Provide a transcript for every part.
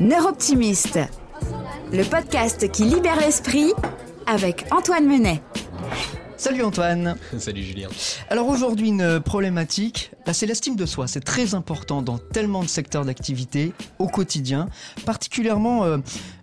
Neuroptimiste, le podcast qui libère l'esprit avec Antoine Menet. Salut Antoine. Salut Julien. Alors aujourd'hui une problématique, bah, c'est l'estime de soi. C'est très important dans tellement de secteurs d'activité au quotidien, particulièrement euh,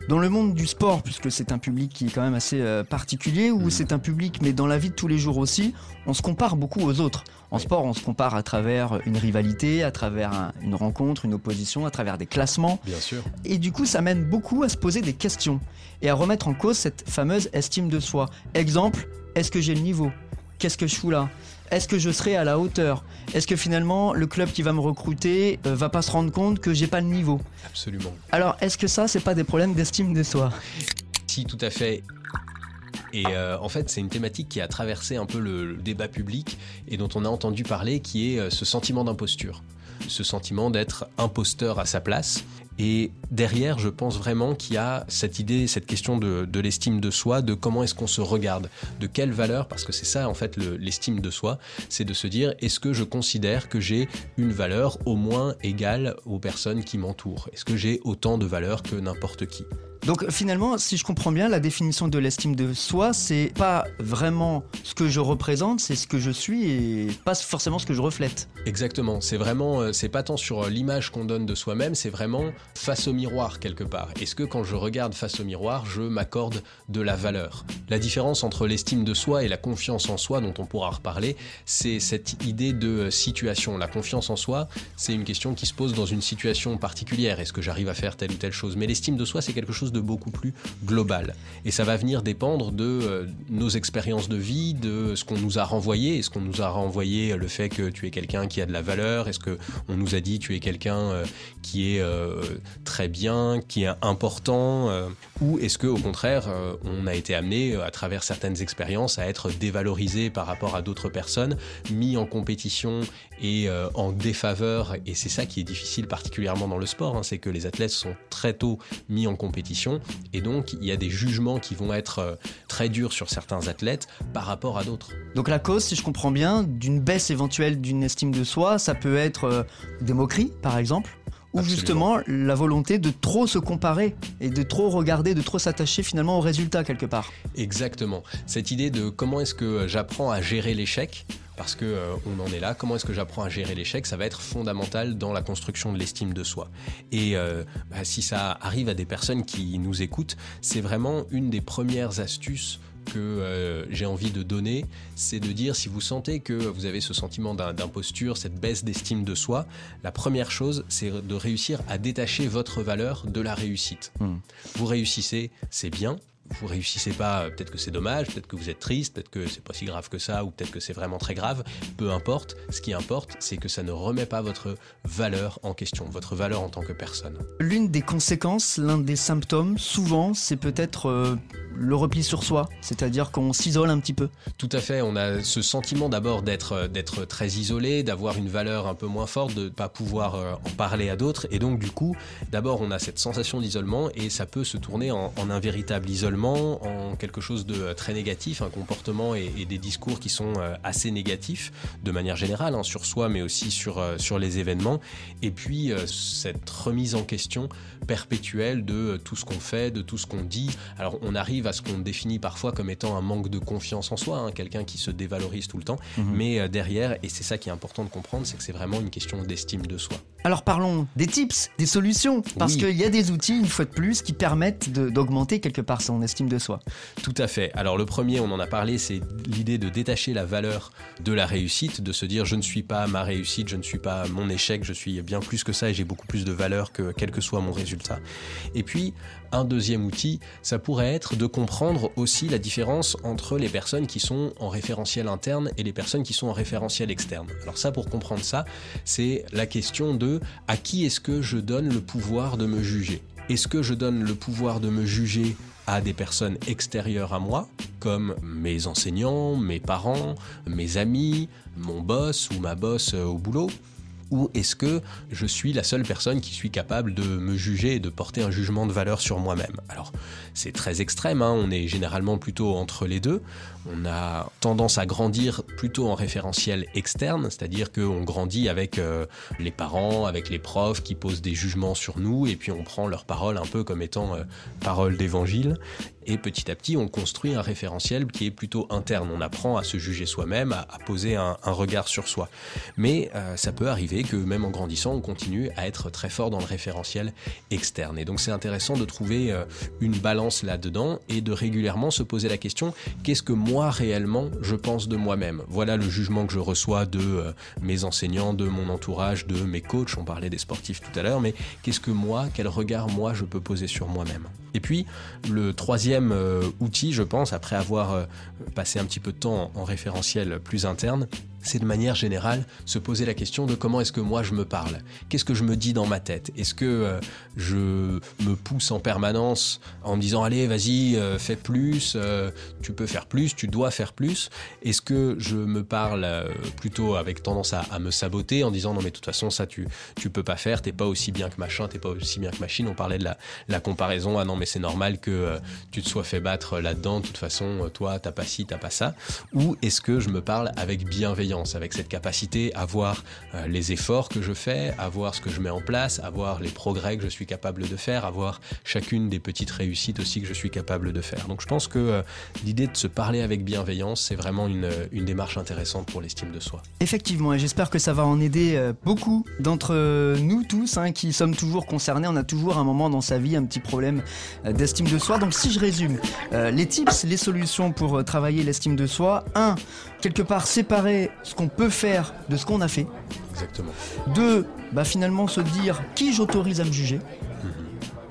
dans le monde du sport, puisque c'est un public qui est quand même assez euh, particulier, ou mm. c'est un public, mais dans la vie de tous les jours aussi, on se compare beaucoup aux autres. En sport, on se compare à travers une rivalité, à travers une rencontre, une opposition, à travers des classements. Bien sûr. Et du coup, ça mène beaucoup à se poser des questions et à remettre en cause cette fameuse estime de soi. Exemple, est-ce que j'ai le niveau? Qu'est-ce que je fous là? Est-ce que je serai à la hauteur? Est-ce que finalement le club qui va me recruter euh, va pas se rendre compte que j'ai pas le niveau? Absolument. Alors, est-ce que ça, c'est pas des problèmes d'estime de soi? Si, tout à fait. Et euh, en fait, c'est une thématique qui a traversé un peu le, débat public et dont on a entendu parler, qui est euh, ce sentiment d'imposture, ce sentiment d'être imposteur à sa place. Et derrière, je pense vraiment qu'il y a cette idée, cette question de, l'estime de soi, de comment est-ce qu'on se regarde, de quelle valeur, parce que c'est ça en fait l'estime de soi, c'est de se dire est-ce que je considère que j'ai une valeur au moins égale aux personnes qui m'entourent? Est-ce que j'ai autant de valeur que n'importe qui? Donc finalement, si je comprends bien, la définition de l'estime de soi, c'est pas vraiment ce que je représente, c'est ce que je suis et pas forcément ce que je reflète. Exactement. C'est vraiment, euh, c'est pas tant sur euh, l'image qu'on donne de soi-même, c'est vraiment face au miroir quelque part. Est-ce que quand je regarde face au miroir, je m'accorde de la valeur? La différence entre l'estime de soi et la confiance en soi, dont on pourra reparler, c'est cette idée de euh, situation. La confiance en soi, c'est une question qui se pose dans une situation particulière. Est-ce que j'arrive à faire telle ou telle chose? Mais l'estime de soi, c'est quelque chose de beaucoup plus global. Et ça va venir dépendre de euh, nos expériences de vie, de ce qu'on nous a renvoyé. Est-ce qu'on nous a renvoyé le fait que tu es quelqu'un qui a de la valeur? Est-ce qu'on nous a dit tu es quelqu'un euh, qui est euh, très bien, qui est important Ou est-ce que au contraire, on a été amené à travers certaines expériences à être dévalorisé par rapport à d'autres personnes, mis en compétition et en défaveur? Et c'est ça qui est difficile particulièrement dans le sport, hein, c'est que les athlètes sont très tôt mis en compétition et donc, il y a des jugements qui vont être euh, très durs sur certains athlètes par rapport à d'autres. Donc la cause, si je comprends bien, d'une baisse éventuelle d'une estime de soi, ça peut être euh, des moqueries, par exemple? Ou justement la volonté de trop se comparer et de trop regarder, de trop s'attacher finalement au résultat quelque part. Exactement. Cette idée de comment est-ce que j'apprends à gérer l'échec parce que euh, on en est là. Comment est-ce que j'apprends à gérer l'échec Ça va être fondamental dans la construction de l'estime de soi. Et euh, bah, si ça arrive à des personnes qui nous écoutent, c'est vraiment une des premières astuces que euh, j'ai envie de donner, c'est de dire si vous sentez que vous avez ce sentiment d'imposture, cette baisse d'estime de soi, la première chose, c'est de réussir à détacher votre valeur de la réussite. Hmm. Vous réussissez, c'est bien, vous réussissez pas, peut-être que c'est dommage, peut-être que vous êtes triste, peut-être que c'est pas si grave que ça, ou peut-être que c'est vraiment très grave. Peu importe. Ce qui importe, c'est que ça ne remet pas votre valeur en question, votre valeur en tant que personne. L'une des conséquences, l'un des symptômes, souvent, c'est peut-être euh, le repli sur soi, c'est-à-dire qu'on s'isole un petit peu. Tout à fait. On a ce sentiment d'abord d'être euh, d'être très isolé, d'avoir une valeur un peu moins forte, de ne pas pouvoir euh, en parler à d'autres, et donc du coup, d'abord on a cette sensation d'isolement et ça peut se tourner en un véritable isolement en quelque chose de euh, très négatif, un comportement et, des discours qui sont euh, assez négatifs de manière générale hein, sur soi mais aussi sur, euh, sur les événements. Et puis cette remise en question perpétuelle de tout ce qu'on fait, de tout ce qu'on dit. Alors on arrive à ce qu'on définit parfois comme étant un manque de confiance en soi, hein, quelqu'un qui se dévalorise tout le temps. Mhm. Mais derrière, et c'est ça qui est important de comprendre, c'est que c'est vraiment une question d'estime de soi. Alors parlons des tips, des solutions, parce qu'il y a des outils, une fois de plus, qui permettent d'augmenter quelque part son estime de soi. Tout à fait. Alors le premier, on en a parlé, c'est l'idée de détacher la valeur de la réussite, de se dire je ne suis pas ma réussite, je ne suis pas mon échec, je suis bien plus que ça et j'ai beaucoup plus de valeur que quel que soit mon résultat. Et puis, un deuxième outil, ça pourrait être de comprendre aussi la différence entre les personnes qui sont en référentiel interne et les personnes qui sont en référentiel externe. Alors ça, pour comprendre ça, c'est la question de à qui est-ce que je donne le pouvoir de me juger? Est-ce que je donne le pouvoir de me juger à des personnes extérieures à moi, comme mes enseignants, mes parents, mes amis, mon boss ou ma boss au boulot ou est-ce que je suis la seule personne qui suis capable de me juger et de porter un jugement de valeur sur moi-même? Alors, c'est très extrême, hein, on est généralement plutôt entre les deux. On a tendance à grandir plutôt en référentiel externe, c'est-à-dire qu'on grandit avec euh, les parents, avec les profs qui posent des jugements sur nous, et puis on prend leurs paroles un peu comme étant euh, paroles d'évangile. Et petit à petit, on construit un référentiel qui est plutôt interne. On apprend à se juger soi-même, à, poser un, regard sur soi. Mais euh, ça peut arriver que même en grandissant, on continue à être très fort dans le référentiel externe. Et donc c'est intéressant de trouver une balance là-dedans et de régulièrement se poser la question, qu'est-ce que moi réellement je pense de moi-même? Voilà le jugement que je reçois de euh, mes enseignants, de mon entourage, de mes coachs. On parlait des sportifs tout à l'heure, mais qu'est-ce que moi, quel regard moi je peux poser sur moi-même? Et puis le troisième euh, outil, je pense, après avoir euh, passé un petit peu de temps en référentiel plus interne, c'est de manière générale se poser la question de comment est-ce que moi je me parle? Qu'est-ce que je me dis dans ma tête? Est-ce que euh, je me pousse en permanence en me disant allez vas-y fais plus, tu peux faire plus, tu dois faire plus? Est-ce que je me parle plutôt avec tendance à, me saboter en disant non mais de toute façon ça tu tu peux pas faire, t'es pas aussi bien que machin, t'es pas aussi bien que machine? On parlait de la, comparaison ah non mais c'est normal que tu te sois fait battre là-dedans. De toute façon toi t'as pas ci, t'as pas ça. Ou est-ce que je me parle avec bienveillance avec cette capacité à voir euh, les efforts que je fais, à voir ce que je mets en place, à voir les progrès que je suis capable de faire, à voir chacune des petites réussites aussi que je suis capable de faire. Donc je pense que euh, l'idée de se parler avec bienveillance, c'est vraiment une, démarche intéressante pour l'estime de soi. Effectivement, et j'espère que ça va en aider euh, beaucoup d'entre nous tous hein, qui sommes toujours concernés. On a toujours un moment dans sa vie un petit problème d'estime de soi. Donc si je résume, les tips, les solutions pour travailler l'estime de soi, 1 quelque part séparer ce qu'on peut faire de ce qu'on a fait. Exactement. Deux, bah finalement se dire qui j'autorise à me juger.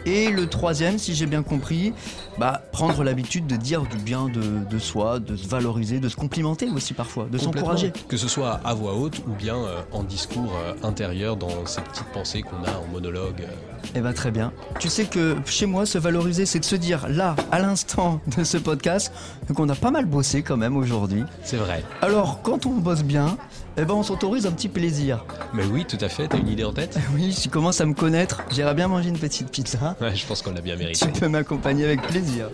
Et le troisième, si j'ai bien compris, bah, prendre l'habitude de dire du bien de, soi, de se valoriser, de se complimenter aussi parfois, de s'encourager. Que ce soit à voix haute ou bien euh, en discours euh, intérieur dans ces petites pensées qu'on a en monologue. Euh. Eh bien très bien. Tu sais que chez moi, se valoriser, c'est de se dire là, à l'instant de ce podcast, qu'on a pas mal bossé quand même aujourd'hui. C'est vrai. Alors, quand on bosse bien, eh ben on s'autorise un petit plaisir. Mais oui, tout à fait. T'as une idée en tête? Oui, si tu commences à me connaître, j'irai bien manger une petite pizza. Ouais, je pense qu'on l'a bien mérité. Tu peux m'accompagner avec plaisir.